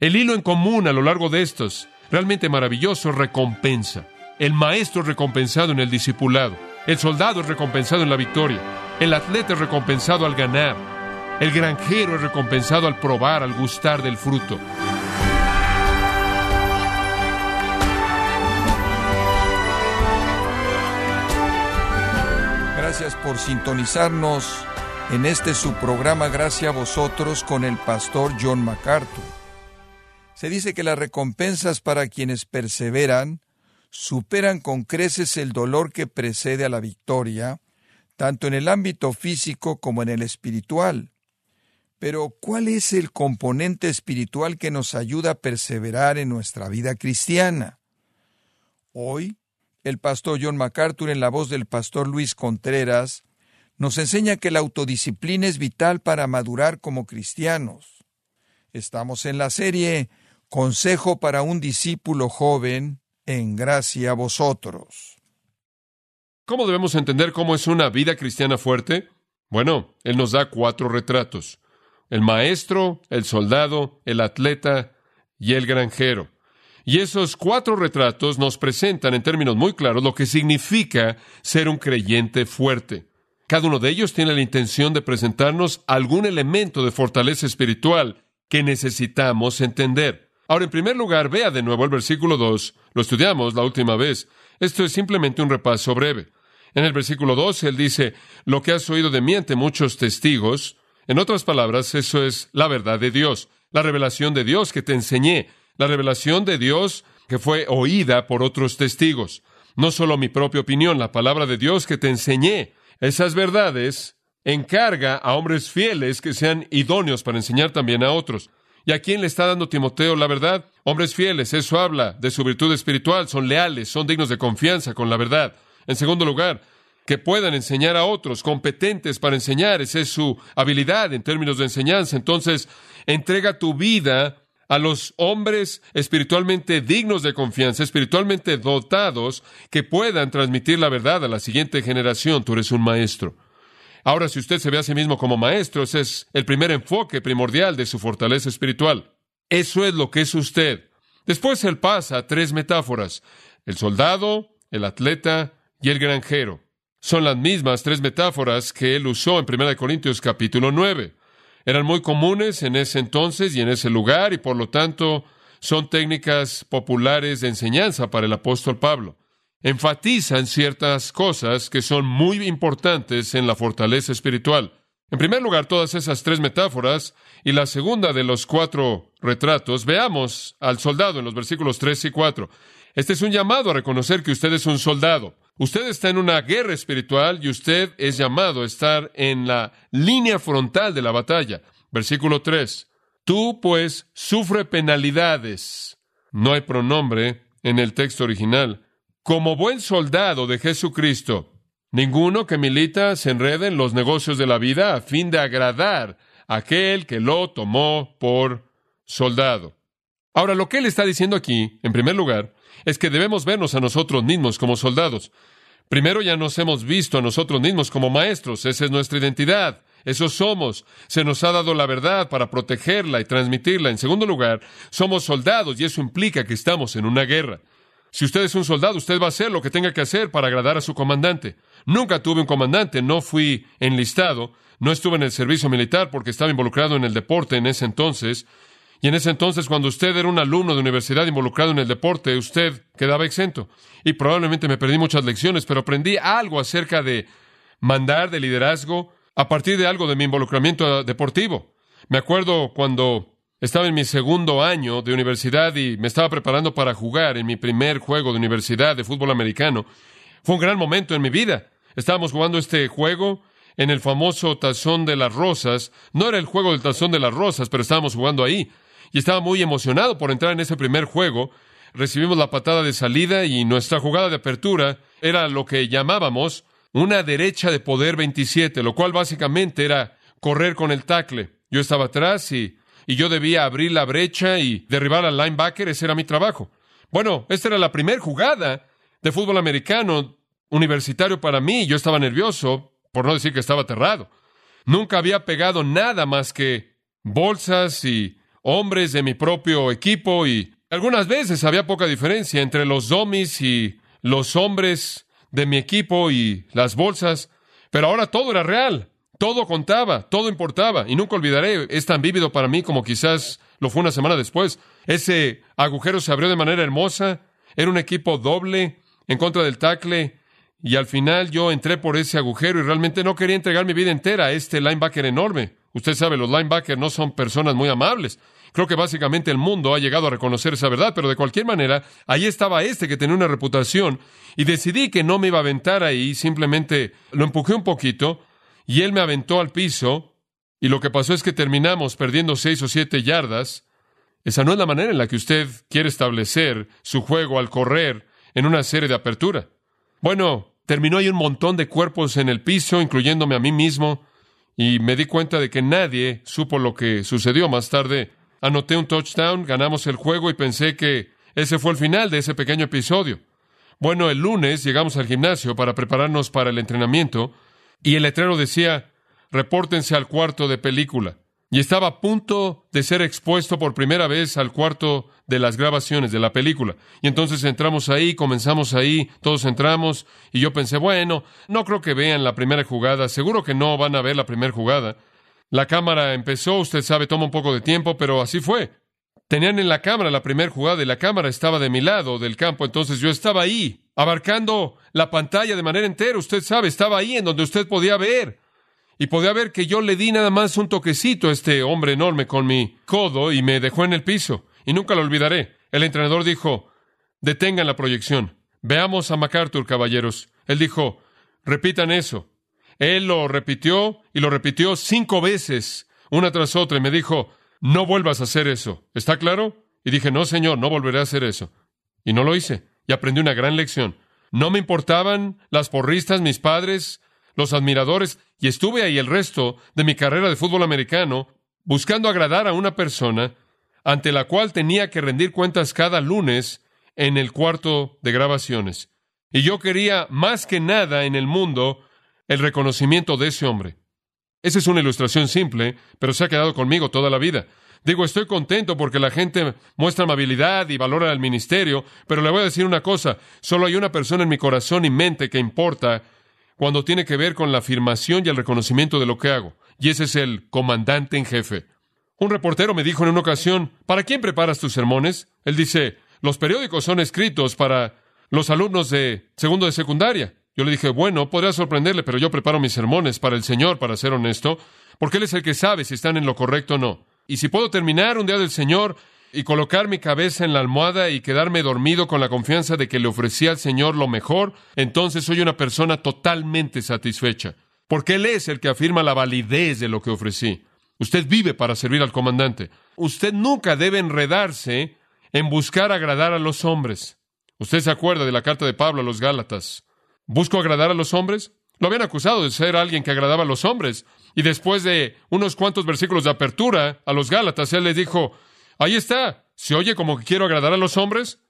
El hilo en común a lo largo de estos, realmente maravilloso, recompensa. El maestro es recompensado en el discipulado. El soldado es recompensado en la victoria. El atleta es recompensado al ganar. El granjero es recompensado al probar, al gustar del fruto. Gracias por sintonizarnos en este su programa Gracias a vosotros con el pastor John MacArthur. Se dice que las recompensas para quienes perseveran superan con creces el dolor que precede a la victoria, tanto en el ámbito físico como en el espiritual. Pero, ¿cuál es el componente espiritual que nos ayuda a perseverar en nuestra vida cristiana? Hoy, el pastor John MacArthur, en la voz del pastor Luis Contreras, nos enseña que la autodisciplina es vital para madurar como cristianos. Estamos en la serie Consejo para un discípulo joven, en gracia a vosotros. ¿Cómo debemos entender cómo es una vida cristiana fuerte? Bueno, Él nos da cuatro retratos. El maestro, el soldado, el atleta y el granjero. Y esos cuatro retratos nos presentan en términos muy claros lo que significa ser un creyente fuerte. Cada uno de ellos tiene la intención de presentarnos algún elemento de fortaleza espiritual que necesitamos entender. Ahora, en primer lugar, vea de nuevo el versículo 2. Lo estudiamos la última vez. Esto es simplemente un repaso breve. En el versículo 2, él dice, lo que has oído de mí ante muchos testigos. En otras palabras, eso es la verdad de Dios, la revelación de Dios que te enseñé, la revelación de Dios que fue oída por otros testigos. No solo mi propia opinión, la palabra de Dios que te enseñé. Esas verdades encarga a hombres fieles que sean idóneos para enseñar también a otros. ¿Y a quién le está dando Timoteo la verdad? Hombres fieles, eso habla de su virtud espiritual, son leales, son dignos de confianza con la verdad. En segundo lugar, que puedan enseñar a otros, competentes para enseñar, esa es su habilidad en términos de enseñanza. Entonces, entrega tu vida a los hombres espiritualmente dignos de confianza, espiritualmente dotados, que puedan transmitir la verdad a la siguiente generación. Tú eres un maestro. Ahora, si usted se ve a sí mismo como maestro, ese es el primer enfoque primordial de su fortaleza espiritual. Eso es lo que es usted. Después él pasa a tres metáforas, el soldado, el atleta y el granjero. Son las mismas tres metáforas que él usó en 1 Corintios capítulo 9. Eran muy comunes en ese entonces y en ese lugar y por lo tanto son técnicas populares de enseñanza para el apóstol Pablo enfatizan ciertas cosas que son muy importantes en la fortaleza espiritual. En primer lugar, todas esas tres metáforas y la segunda de los cuatro retratos, veamos al soldado en los versículos 3 y 4. Este es un llamado a reconocer que usted es un soldado. Usted está en una guerra espiritual y usted es llamado a estar en la línea frontal de la batalla. Versículo 3. Tú, pues, sufre penalidades. No hay pronombre en el texto original como buen soldado de Jesucristo. Ninguno que milita se enrede en los negocios de la vida a fin de agradar a aquel que lo tomó por soldado. Ahora, lo que él está diciendo aquí, en primer lugar, es que debemos vernos a nosotros mismos como soldados. Primero ya nos hemos visto a nosotros mismos como maestros, esa es nuestra identidad, eso somos, se nos ha dado la verdad para protegerla y transmitirla. En segundo lugar, somos soldados y eso implica que estamos en una guerra. Si usted es un soldado, usted va a hacer lo que tenga que hacer para agradar a su comandante. Nunca tuve un comandante, no fui enlistado, no estuve en el servicio militar porque estaba involucrado en el deporte en ese entonces. Y en ese entonces, cuando usted era un alumno de universidad involucrado en el deporte, usted quedaba exento. Y probablemente me perdí muchas lecciones, pero aprendí algo acerca de mandar, de liderazgo, a partir de algo de mi involucramiento deportivo. Me acuerdo cuando estaba en mi segundo año de universidad y me estaba preparando para jugar en mi primer juego de universidad de fútbol americano. Fue un gran momento en mi vida. Estábamos jugando este juego en el famoso Tazón de las Rosas. No era el juego del Tazón de las Rosas, pero estábamos jugando ahí. Y estaba muy emocionado por entrar en ese primer juego. Recibimos la patada de salida y nuestra jugada de apertura era lo que llamábamos una derecha de poder 27, lo cual básicamente era correr con el tackle. Yo estaba atrás y y yo debía abrir la brecha y derribar al linebacker, ese era mi trabajo. Bueno, esta era la primera jugada de fútbol americano universitario para mí. Yo estaba nervioso, por no decir que estaba aterrado. Nunca había pegado nada más que bolsas y hombres de mi propio equipo y algunas veces había poca diferencia entre los domis y los hombres de mi equipo y las bolsas, pero ahora todo era real, todo contaba, todo importaba, y nunca olvidaré, es tan vívido para mí como quizás lo fue una semana después. Ese agujero se abrió de manera hermosa, era un equipo doble en contra del tackle, y al final yo entré por ese agujero y realmente no quería entregar mi vida entera a este linebacker enorme. Usted sabe, los linebackers no son personas muy amables. Creo que básicamente el mundo ha llegado a reconocer esa verdad, pero de cualquier manera, ahí estaba este que tenía una reputación y decidí que no me iba a aventar ahí, simplemente lo empujé un poquito y él me aventó al piso y lo que pasó es que terminamos perdiendo seis o siete yardas. Esa no es la manera en la que usted quiere establecer su juego al correr en una serie de apertura. Bueno, terminó ahí un montón de cuerpos en el piso, incluyéndome a mí mismo, y me di cuenta de que nadie supo lo que sucedió más tarde. Anoté un touchdown, ganamos el juego y pensé que ese fue el final de ese pequeño episodio. Bueno, el lunes llegamos al gimnasio para prepararnos para el entrenamiento y el letrero decía, repórtense al cuarto de película. Y estaba a punto de ser expuesto por primera vez al cuarto de las grabaciones de la película. Y entonces entramos ahí, comenzamos ahí, todos entramos, y yo pensé, bueno, no creo que vean la primera jugada, seguro que no van a ver la primera jugada. La cámara empezó, usted sabe, toma un poco de tiempo, pero así fue. Tenían en la cámara la primera jugada y la cámara estaba de mi lado del campo, entonces yo estaba ahí, abarcando la pantalla de manera entera, usted sabe, estaba ahí en donde usted podía ver. Y podía ver que yo le di nada más un toquecito a este hombre enorme con mi codo y me dejó en el piso. Y nunca lo olvidaré. El entrenador dijo, detengan la proyección. Veamos a MacArthur, caballeros. Él dijo, repitan eso. Él lo repitió y lo repitió cinco veces, una tras otra, y me dijo, no vuelvas a hacer eso. ¿Está claro? Y dije, no, señor, no volveré a hacer eso. Y no lo hice. Y aprendí una gran lección. No me importaban las porristas, mis padres, los admiradores, y estuve ahí el resto de mi carrera de fútbol americano buscando agradar a una persona ante la cual tenía que rendir cuentas cada lunes en el cuarto de grabaciones. Y yo quería más que nada en el mundo el reconocimiento de ese hombre. Esa es una ilustración simple, pero se ha quedado conmigo toda la vida. Digo, estoy contento porque la gente muestra amabilidad y valora el ministerio, pero le voy a decir una cosa, solo hay una persona en mi corazón y mente que importa cuando tiene que ver con la afirmación y el reconocimiento de lo que hago, y ese es el comandante en jefe. Un reportero me dijo en una ocasión, ¿para quién preparas tus sermones? Él dice, los periódicos son escritos para los alumnos de segundo de secundaria. Yo le dije, bueno, podría sorprenderle, pero yo preparo mis sermones para el Señor, para ser honesto, porque Él es el que sabe si están en lo correcto o no. Y si puedo terminar un día del Señor y colocar mi cabeza en la almohada y quedarme dormido con la confianza de que le ofrecí al Señor lo mejor, entonces soy una persona totalmente satisfecha, porque Él es el que afirma la validez de lo que ofrecí. Usted vive para servir al comandante. Usted nunca debe enredarse en buscar agradar a los hombres. Usted se acuerda de la carta de Pablo a los Gálatas. ¿Busco agradar a los hombres? Lo habían acusado de ser alguien que agradaba a los hombres. Y después de unos cuantos versículos de apertura a los Gálatas, él les dijo, ahí está, ¿se oye como que quiero agradar a los hombres?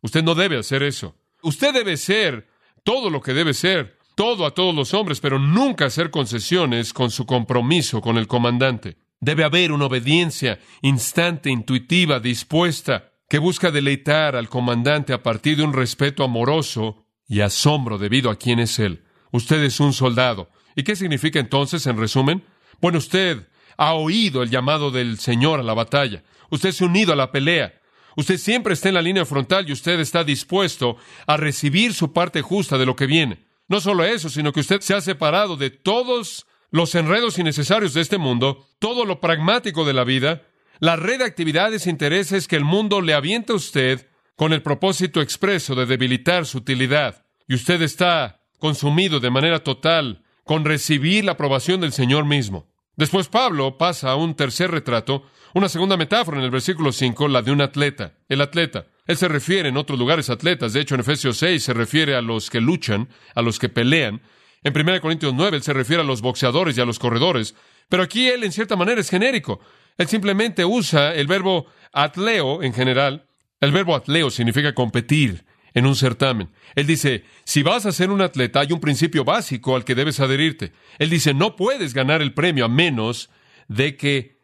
Usted no debe hacer eso. Usted debe ser todo lo que debe ser, todo a todos los hombres, pero nunca hacer concesiones con su compromiso con el comandante. Debe haber una obediencia instante, intuitiva, dispuesta, que busca deleitar al comandante a partir de un respeto amoroso y asombro debido a quién es Él. Usted es un soldado. ¿Y qué significa entonces, en resumen? Bueno, usted ha oído el llamado del Señor a la batalla. Usted se ha unido a la pelea. Usted siempre está en la línea frontal y usted está dispuesto a recibir su parte justa de lo que viene. No solo eso, sino que usted se ha separado de todos los enredos innecesarios de este mundo, todo lo pragmático de la vida, la red de actividades e intereses que el mundo le avienta a usted con el propósito expreso de debilitar su utilidad. Y usted está consumido de manera total con recibir la aprobación del Señor mismo. Después Pablo pasa a un tercer retrato, una segunda metáfora en el versículo 5, la de un atleta. El atleta. Él se refiere en otros lugares a atletas. De hecho, en Efesios 6 se refiere a los que luchan, a los que pelean. En 1 Corintios 9 él se refiere a los boxeadores y a los corredores. Pero aquí él, en cierta manera, es genérico. Él simplemente usa el verbo atleo en general el verbo atleo significa competir en un certamen. Él dice, si vas a ser un atleta, hay un principio básico al que debes adherirte. Él dice, no puedes ganar el premio a menos de que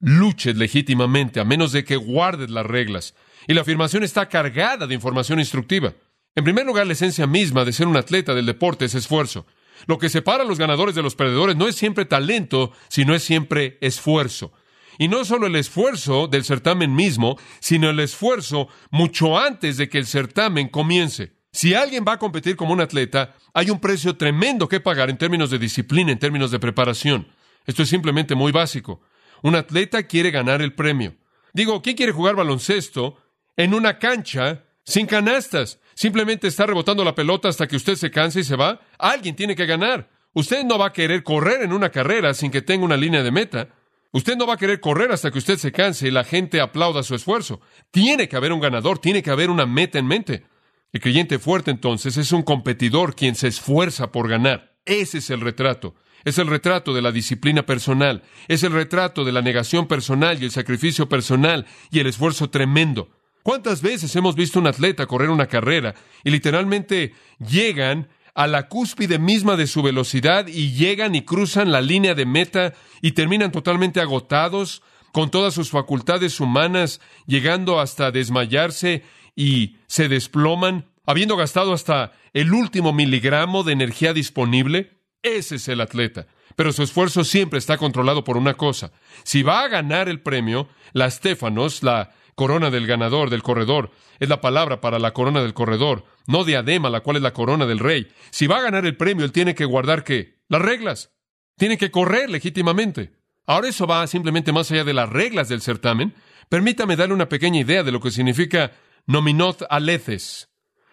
luches legítimamente, a menos de que guardes las reglas. Y la afirmación está cargada de información instructiva. En primer lugar, la esencia misma de ser un atleta del deporte es esfuerzo. Lo que separa a los ganadores de los perdedores no es siempre talento, sino es siempre esfuerzo. Y no solo el esfuerzo del certamen mismo, sino el esfuerzo mucho antes de que el certamen comience. Si alguien va a competir como un atleta, hay un precio tremendo que pagar en términos de disciplina, en términos de preparación. Esto es simplemente muy básico. Un atleta quiere ganar el premio. Digo, ¿quién quiere jugar baloncesto en una cancha sin canastas? Simplemente está rebotando la pelota hasta que usted se canse y se va. Alguien tiene que ganar. Usted no va a querer correr en una carrera sin que tenga una línea de meta. Usted no va a querer correr hasta que usted se canse y la gente aplauda su esfuerzo. Tiene que haber un ganador, tiene que haber una meta en mente. El creyente fuerte entonces es un competidor quien se esfuerza por ganar. Ese es el retrato. Es el retrato de la disciplina personal, es el retrato de la negación personal y el sacrificio personal y el esfuerzo tremendo. ¿Cuántas veces hemos visto un atleta correr una carrera y literalmente llegan a la cúspide misma de su velocidad y llegan y cruzan la línea de meta y terminan totalmente agotados, con todas sus facultades humanas, llegando hasta desmayarse y se desploman, habiendo gastado hasta el último miligramo de energía disponible? Ese es el atleta. Pero su esfuerzo siempre está controlado por una cosa. Si va a ganar el premio, la Stefanos, la corona del ganador, del corredor, es la palabra para la corona del corredor, no diadema, la cual es la corona del rey. Si va a ganar el premio, él tiene que guardar qué? Las reglas. Tiene que correr legítimamente. Ahora eso va simplemente más allá de las reglas del certamen. Permítame darle una pequeña idea de lo que significa nominot aleces.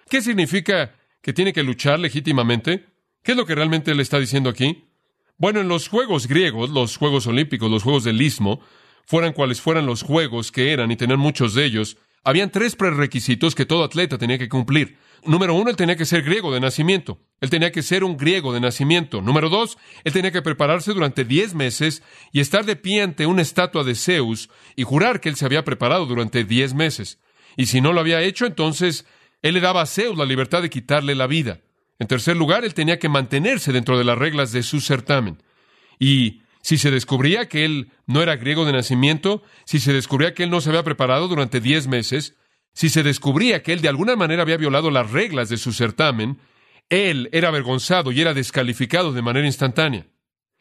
¿Qué significa que tiene que luchar legítimamente? ¿Qué es lo que realmente le está diciendo aquí? Bueno, en los Juegos griegos, los Juegos Olímpicos, los Juegos del Istmo, fueran cuales fueran los Juegos que eran y tenían muchos de ellos, habían tres prerequisitos que todo atleta tenía que cumplir. Número uno, él tenía que ser griego de nacimiento. Él tenía que ser un griego de nacimiento. Número dos, él tenía que prepararse durante diez meses y estar de pie ante una estatua de Zeus y jurar que él se había preparado durante diez meses. Y si no lo había hecho, entonces él le daba a Zeus la libertad de quitarle la vida. En tercer lugar, él tenía que mantenerse dentro de las reglas de su certamen. Y si se descubría que él no era griego de nacimiento, si se descubría que él no se había preparado durante diez meses, si se descubría que él de alguna manera había violado las reglas de su certamen, él era avergonzado y era descalificado de manera instantánea.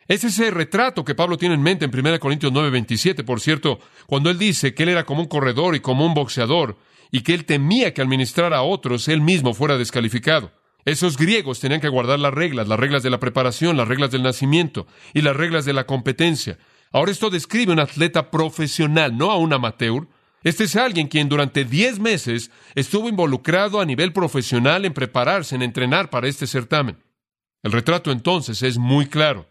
Es ese retrato que Pablo tiene en mente en 1 Corintios 9:27, por cierto, cuando él dice que él era como un corredor y como un boxeador, y que él temía que al ministrar a otros él mismo fuera descalificado. Esos griegos tenían que guardar las reglas, las reglas de la preparación, las reglas del nacimiento y las reglas de la competencia. Ahora esto describe a un atleta profesional, no a un amateur. Este es alguien quien durante diez meses estuvo involucrado a nivel profesional en prepararse, en entrenar para este certamen. El retrato entonces es muy claro.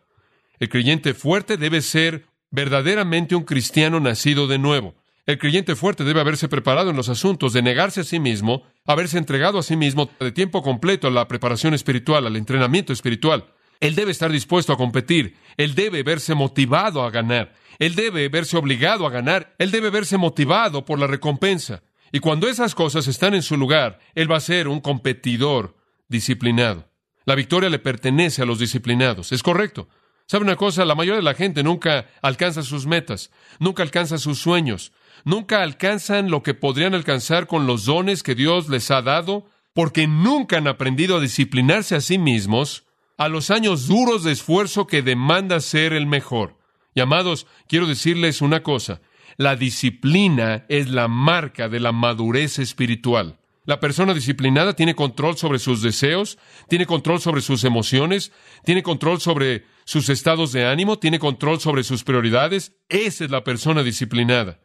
El creyente fuerte debe ser verdaderamente un cristiano nacido de nuevo. El creyente fuerte debe haberse preparado en los asuntos de negarse a sí mismo, haberse entregado a sí mismo de tiempo completo a la preparación espiritual, al entrenamiento espiritual. Él debe estar dispuesto a competir, él debe verse motivado a ganar, él debe verse obligado a ganar, él debe verse motivado por la recompensa. Y cuando esas cosas están en su lugar, él va a ser un competidor disciplinado. La victoria le pertenece a los disciplinados. Es correcto. ¿Sabe una cosa? La mayoría de la gente nunca alcanza sus metas, nunca alcanza sus sueños, nunca alcanzan lo que podrían alcanzar con los dones que Dios les ha dado, porque nunca han aprendido a disciplinarse a sí mismos a los años duros de esfuerzo que demanda ser el mejor. Y amados, quiero decirles una cosa, la disciplina es la marca de la madurez espiritual. La persona disciplinada tiene control sobre sus deseos, tiene control sobre sus emociones, tiene control sobre sus estados de ánimo, tiene control sobre sus prioridades. Esa es la persona disciplinada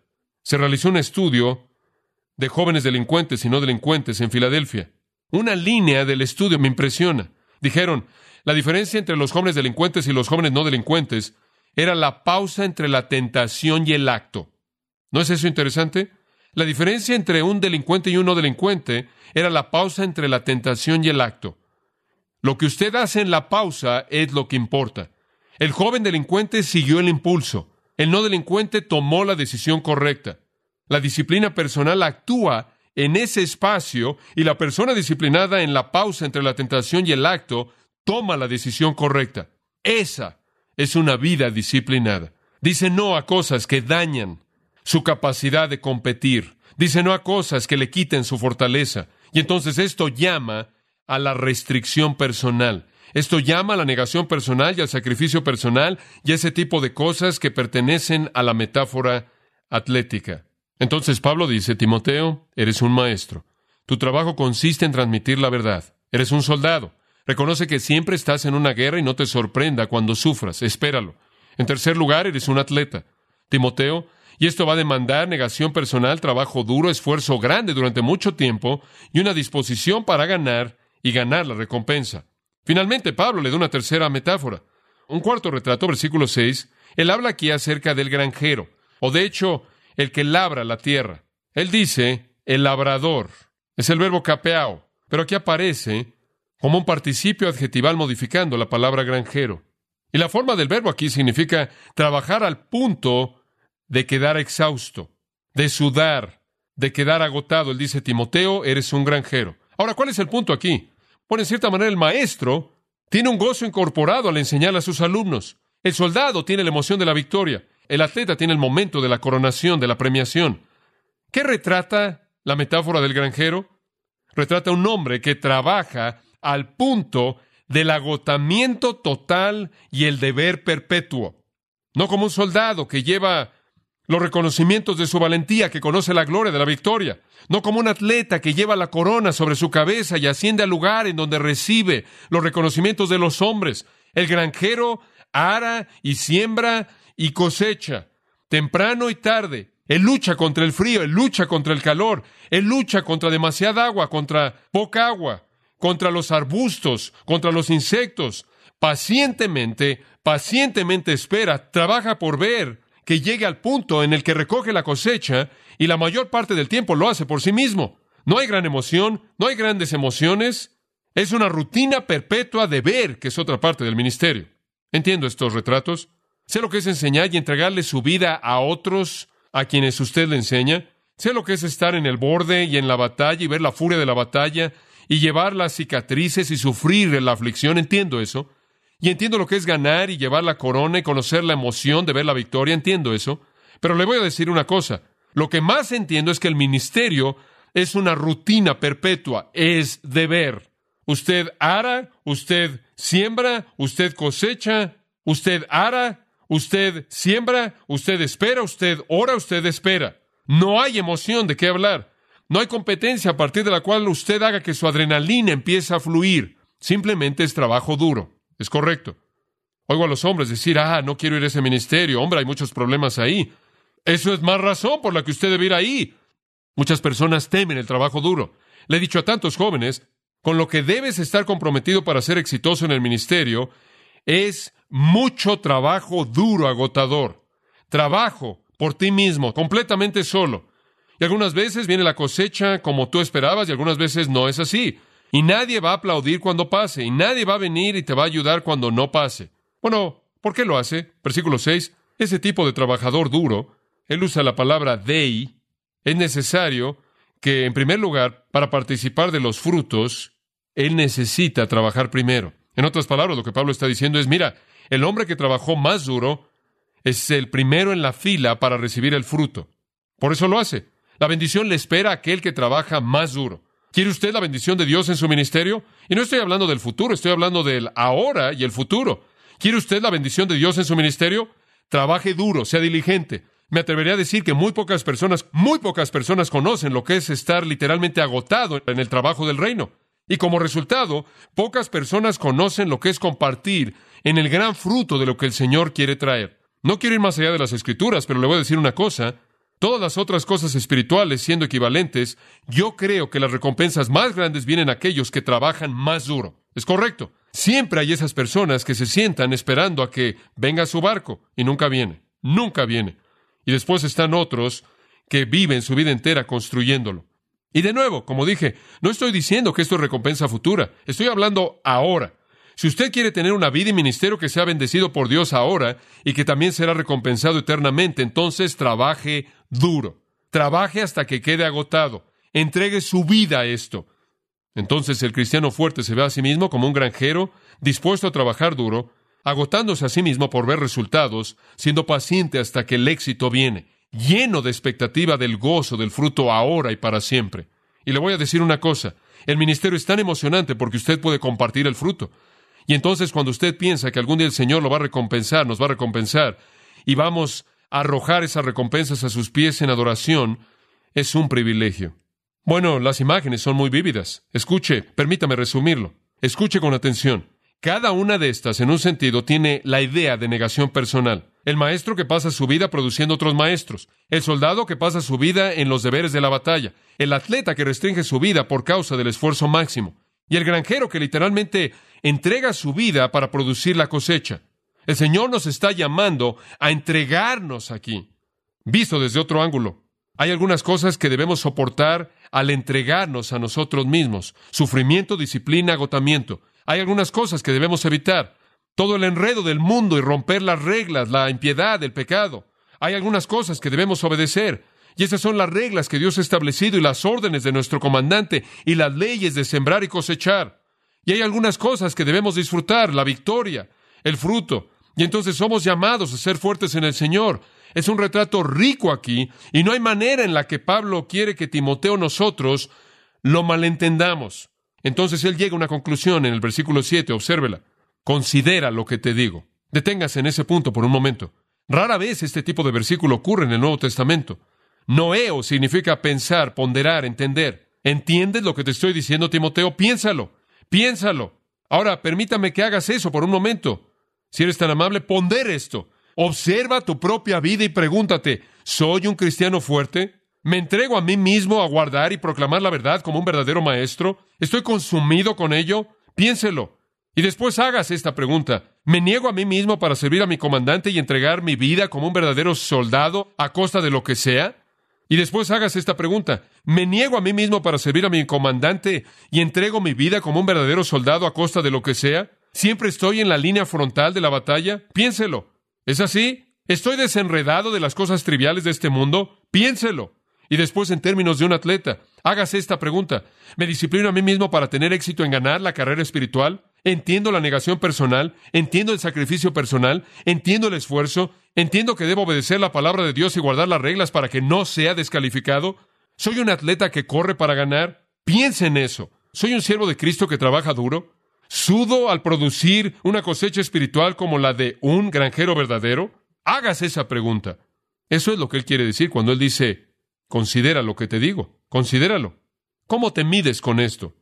se realizó un estudio de jóvenes delincuentes y no delincuentes en Filadelfia. Una línea del estudio me impresiona. Dijeron, la diferencia entre los jóvenes delincuentes y los jóvenes no delincuentes era la pausa entre la tentación y el acto. ¿No es eso interesante? La diferencia entre un delincuente y un no delincuente era la pausa entre la tentación y el acto. Lo que usted hace en la pausa es lo que importa. El joven delincuente siguió el impulso. El no delincuente tomó la decisión correcta. La disciplina personal actúa en ese espacio y la persona disciplinada en la pausa entre la tentación y el acto toma la decisión correcta. Esa es una vida disciplinada. Dice no a cosas que dañan su capacidad de competir. Dice no a cosas que le quiten su fortaleza. Y entonces esto llama a la restricción personal. Esto llama a la negación personal y al sacrificio personal y ese tipo de cosas que pertenecen a la metáfora atlética. Entonces Pablo dice, Timoteo, eres un maestro. Tu trabajo consiste en transmitir la verdad. Eres un soldado. Reconoce que siempre estás en una guerra y no te sorprenda cuando sufras. Espéralo. En tercer lugar, eres un atleta. Timoteo, y esto va a demandar negación personal, trabajo duro, esfuerzo grande durante mucho tiempo y una disposición para ganar y ganar la recompensa. Finalmente, Pablo le da una tercera metáfora. Un cuarto retrato, versículo 6, él habla aquí acerca del granjero, o de hecho, el que labra la tierra. Él dice, el labrador. Es el verbo capeao, pero aquí aparece como un participio adjetival modificando la palabra granjero. Y la forma del verbo aquí significa trabajar al punto de quedar exhausto, de sudar, de quedar agotado. Él dice, Timoteo, eres un granjero. Ahora, ¿cuál es el punto aquí? Bueno, en cierta manera, el maestro tiene un gozo incorporado al enseñar a sus alumnos. El soldado tiene la emoción de la victoria. El atleta tiene el momento de la coronación, de la premiación. ¿Qué retrata la metáfora del granjero? Retrata un hombre que trabaja al punto del agotamiento total y el deber perpetuo. No como un soldado que lleva los reconocimientos de su valentía, que conoce la gloria de la victoria. No como un atleta que lleva la corona sobre su cabeza y asciende al lugar en donde recibe los reconocimientos de los hombres. El granjero ara y siembra y cosecha, temprano y tarde. Él lucha contra el frío, él lucha contra el calor, él lucha contra demasiada agua, contra poca agua contra los arbustos, contra los insectos. Pacientemente, pacientemente espera, trabaja por ver que llegue al punto en el que recoge la cosecha y la mayor parte del tiempo lo hace por sí mismo. No hay gran emoción, no hay grandes emociones. Es una rutina perpetua de ver, que es otra parte del ministerio. Entiendo estos retratos. Sé lo que es enseñar y entregarle su vida a otros a quienes usted le enseña. Sé lo que es estar en el borde y en la batalla y ver la furia de la batalla y llevar las cicatrices y sufrir la aflicción, entiendo eso. Y entiendo lo que es ganar y llevar la corona y conocer la emoción de ver la victoria, entiendo eso. Pero le voy a decir una cosa, lo que más entiendo es que el ministerio es una rutina perpetua, es deber. Usted ara, usted siembra, usted cosecha, usted ara, usted siembra, usted espera, usted ora, usted espera. No hay emoción de qué hablar. No hay competencia a partir de la cual usted haga que su adrenalina empiece a fluir. Simplemente es trabajo duro. Es correcto. Oigo a los hombres decir, ah, no quiero ir a ese ministerio. Hombre, hay muchos problemas ahí. Eso es más razón por la que usted debe ir ahí. Muchas personas temen el trabajo duro. Le he dicho a tantos jóvenes, con lo que debes estar comprometido para ser exitoso en el ministerio es mucho trabajo duro, agotador. Trabajo por ti mismo, completamente solo. Y algunas veces viene la cosecha como tú esperabas y algunas veces no es así. Y nadie va a aplaudir cuando pase, y nadie va a venir y te va a ayudar cuando no pase. Bueno, ¿por qué lo hace? Versículo 6. Ese tipo de trabajador duro, él usa la palabra dei, es necesario que, en primer lugar, para participar de los frutos, él necesita trabajar primero. En otras palabras, lo que Pablo está diciendo es, mira, el hombre que trabajó más duro es el primero en la fila para recibir el fruto. Por eso lo hace. La bendición le espera a aquel que trabaja más duro. ¿Quiere usted la bendición de Dios en su ministerio? Y no estoy hablando del futuro, estoy hablando del ahora y el futuro. ¿Quiere usted la bendición de Dios en su ministerio? Trabaje duro, sea diligente. Me atrevería a decir que muy pocas personas, muy pocas personas conocen lo que es estar literalmente agotado en el trabajo del reino. Y como resultado, pocas personas conocen lo que es compartir en el gran fruto de lo que el Señor quiere traer. No quiero ir más allá de las escrituras, pero le voy a decir una cosa todas las otras cosas espirituales siendo equivalentes, yo creo que las recompensas más grandes vienen a aquellos que trabajan más duro. Es correcto. Siempre hay esas personas que se sientan esperando a que venga su barco y nunca viene. Nunca viene. Y después están otros que viven su vida entera construyéndolo. Y de nuevo, como dije, no estoy diciendo que esto es recompensa futura. Estoy hablando ahora. Si usted quiere tener una vida y ministerio que sea bendecido por Dios ahora y que también será recompensado eternamente, entonces trabaje duro. Trabaje hasta que quede agotado. Entregue su vida a esto. Entonces el cristiano fuerte se ve a sí mismo como un granjero dispuesto a trabajar duro agotándose a sí mismo por ver resultados, siendo paciente hasta que el éxito viene, lleno de expectativa del gozo del fruto ahora y para siempre. Y le voy a decir una cosa, el ministerio es tan emocionante porque usted puede compartir el fruto. Y entonces cuando usted piensa que algún día el Señor lo va a recompensar, nos va a recompensar, y vamos arrojar esas recompensas a sus pies en adoración, es un privilegio. Bueno, las imágenes son muy vívidas. Escuche, permítame resumirlo. Escuche con atención. Cada una de estas, en un sentido, tiene la idea de negación personal. El maestro que pasa su vida produciendo otros maestros. El soldado que pasa su vida en los deberes de la batalla. El atleta que restringe su vida por causa del esfuerzo máximo. Y el granjero que literalmente entrega su vida para producir la cosecha. El Señor nos está llamando a entregarnos aquí. Visto desde otro ángulo, hay algunas cosas que debemos soportar al entregarnos a nosotros mismos. Sufrimiento, disciplina, agotamiento. Hay algunas cosas que debemos evitar. Todo el enredo del mundo y romper las reglas, la impiedad, el pecado. Hay algunas cosas que debemos obedecer. Y esas son las reglas que Dios ha establecido y las órdenes de nuestro comandante y las leyes de sembrar y cosechar. Y hay algunas cosas que debemos disfrutar, la victoria, el fruto. Y entonces somos llamados a ser fuertes en el Señor, es un retrato rico aquí y no hay manera en la que Pablo quiere que Timoteo nosotros lo malentendamos. Entonces él llega a una conclusión en el versículo 7, obsérvela. Considera lo que te digo. Deténgase en ese punto por un momento. Rara vez este tipo de versículo ocurre en el Nuevo Testamento. Noeo significa pensar, ponderar, entender. ¿Entiendes lo que te estoy diciendo, Timoteo? Piénsalo, piénsalo. Ahora, permítame que hagas eso por un momento. Si eres tan amable, ponder esto. Observa tu propia vida y pregúntate, ¿soy un cristiano fuerte? ¿Me entrego a mí mismo a guardar y proclamar la verdad como un verdadero maestro? ¿Estoy consumido con ello? Piénselo. Y después hagas esta pregunta. ¿Me niego a mí mismo para servir a mi comandante y entregar mi vida como un verdadero soldado a costa de lo que sea? Y después hagas esta pregunta. ¿Me niego a mí mismo para servir a mi comandante y entrego mi vida como un verdadero soldado a costa de lo que sea? ¿Siempre estoy en la línea frontal de la batalla? Piénselo. ¿Es así? ¿Estoy desenredado de las cosas triviales de este mundo? Piénselo. Y después, en términos de un atleta, hágase esta pregunta. ¿Me disciplino a mí mismo para tener éxito en ganar la carrera espiritual? ¿Entiendo la negación personal? ¿Entiendo el sacrificio personal? ¿Entiendo el esfuerzo? ¿Entiendo que debo obedecer la palabra de Dios y guardar las reglas para que no sea descalificado? ¿Soy un atleta que corre para ganar? Piense en eso. ¿Soy un siervo de Cristo que trabaja duro? ¿Sudo al producir una cosecha espiritual como la de un granjero verdadero? Hágase esa pregunta. Eso es lo que él quiere decir cuando él dice, considera lo que te digo, considéralo. ¿Cómo te mides con esto?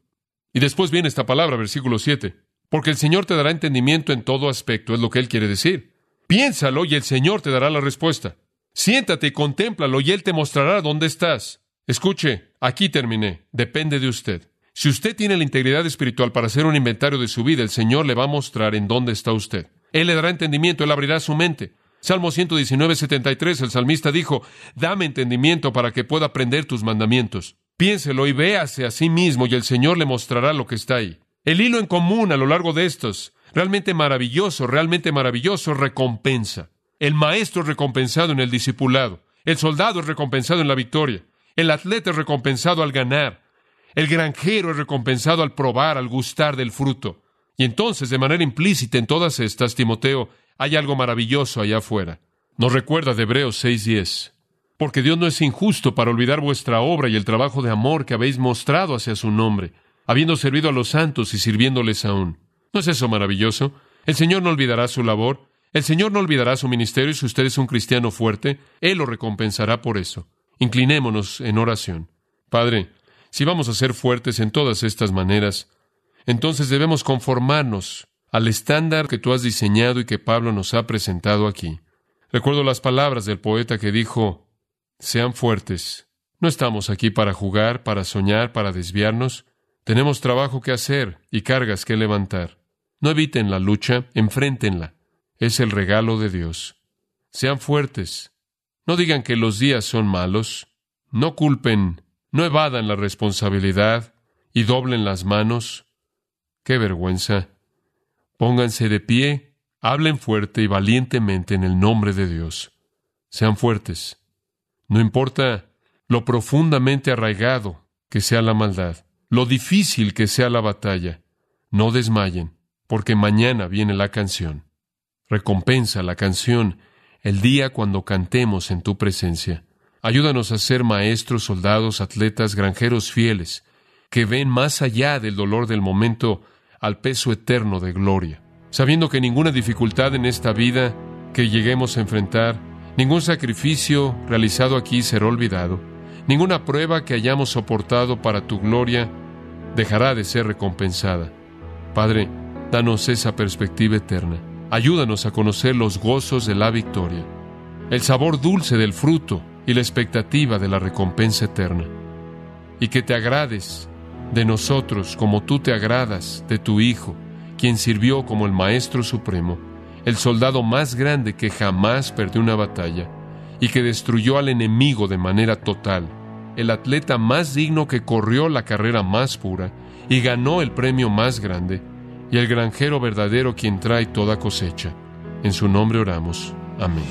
Y después viene esta palabra, versículo 7, porque el Señor te dará entendimiento en todo aspecto, es lo que él quiere decir. Piénsalo y el Señor te dará la respuesta. Siéntate y contémplalo y Él te mostrará dónde estás. Escuche, aquí terminé, depende de usted. Si usted tiene la integridad espiritual para hacer un inventario de su vida, el Señor le va a mostrar en dónde está usted. Él le dará entendimiento, Él abrirá su mente. Salmo 119, 73, el salmista dijo, Dame entendimiento para que pueda aprender tus mandamientos. Piénselo y véase a sí mismo y el Señor le mostrará lo que está ahí. El hilo en común a lo largo de estos, realmente maravilloso, realmente maravilloso, recompensa. El maestro es recompensado en el discipulado. El soldado es recompensado en la victoria. El atleta es recompensado al ganar. El granjero es recompensado al probar, al gustar del fruto. Y entonces, de manera implícita en todas estas, Timoteo, hay algo maravilloso allá afuera. Nos recuerda de Hebreos 6:10. Porque Dios no es injusto para olvidar vuestra obra y el trabajo de amor que habéis mostrado hacia su nombre, habiendo servido a los santos y sirviéndoles aún. ¿No es eso maravilloso? El Señor no olvidará su labor, el Señor no olvidará su ministerio y si usted es un cristiano fuerte, Él lo recompensará por eso. Inclinémonos en oración. Padre, si vamos a ser fuertes en todas estas maneras, entonces debemos conformarnos al estándar que tú has diseñado y que Pablo nos ha presentado aquí. Recuerdo las palabras del poeta que dijo, sean fuertes. No estamos aquí para jugar, para soñar, para desviarnos. Tenemos trabajo que hacer y cargas que levantar. No eviten la lucha, enfréntenla. Es el regalo de Dios. Sean fuertes. No digan que los días son malos. No culpen no evadan la responsabilidad y doblen las manos. ¡Qué vergüenza! Pónganse de pie, hablen fuerte y valientemente en el nombre de Dios. Sean fuertes. No importa lo profundamente arraigado que sea la maldad, lo difícil que sea la batalla, no desmayen, porque mañana viene la canción. Recompensa la canción el día cuando cantemos en tu presencia. Ayúdanos a ser maestros, soldados, atletas, granjeros fieles, que ven más allá del dolor del momento al peso eterno de gloria, sabiendo que ninguna dificultad en esta vida que lleguemos a enfrentar, ningún sacrificio realizado aquí será olvidado, ninguna prueba que hayamos soportado para tu gloria dejará de ser recompensada. Padre, danos esa perspectiva eterna. Ayúdanos a conocer los gozos de la victoria, el sabor dulce del fruto y la expectativa de la recompensa eterna. Y que te agrades de nosotros como tú te agradas de tu Hijo, quien sirvió como el Maestro Supremo, el soldado más grande que jamás perdió una batalla y que destruyó al enemigo de manera total, el atleta más digno que corrió la carrera más pura y ganó el premio más grande, y el granjero verdadero quien trae toda cosecha. En su nombre oramos. Amén.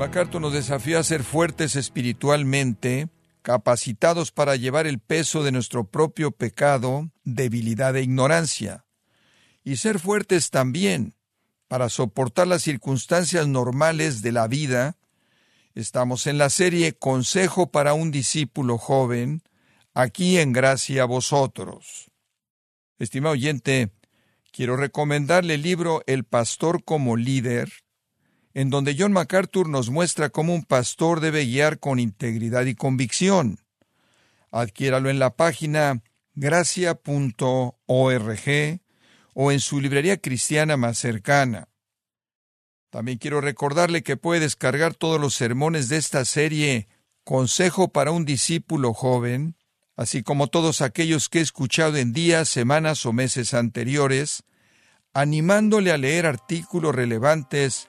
MacArthur nos desafía a ser fuertes espiritualmente, capacitados para llevar el peso de nuestro propio pecado, debilidad e ignorancia, y ser fuertes también para soportar las circunstancias normales de la vida. Estamos en la serie Consejo para un discípulo joven, aquí en Gracia a vosotros. Estimado oyente, quiero recomendarle el libro El pastor como líder, en donde John MacArthur nos muestra cómo un pastor debe guiar con integridad y convicción. Adquiéralo en la página gracia.org o en su librería cristiana más cercana. También quiero recordarle que puede descargar todos los sermones de esta serie Consejo para un discípulo joven, así como todos aquellos que he escuchado en días, semanas o meses anteriores, animándole a leer artículos relevantes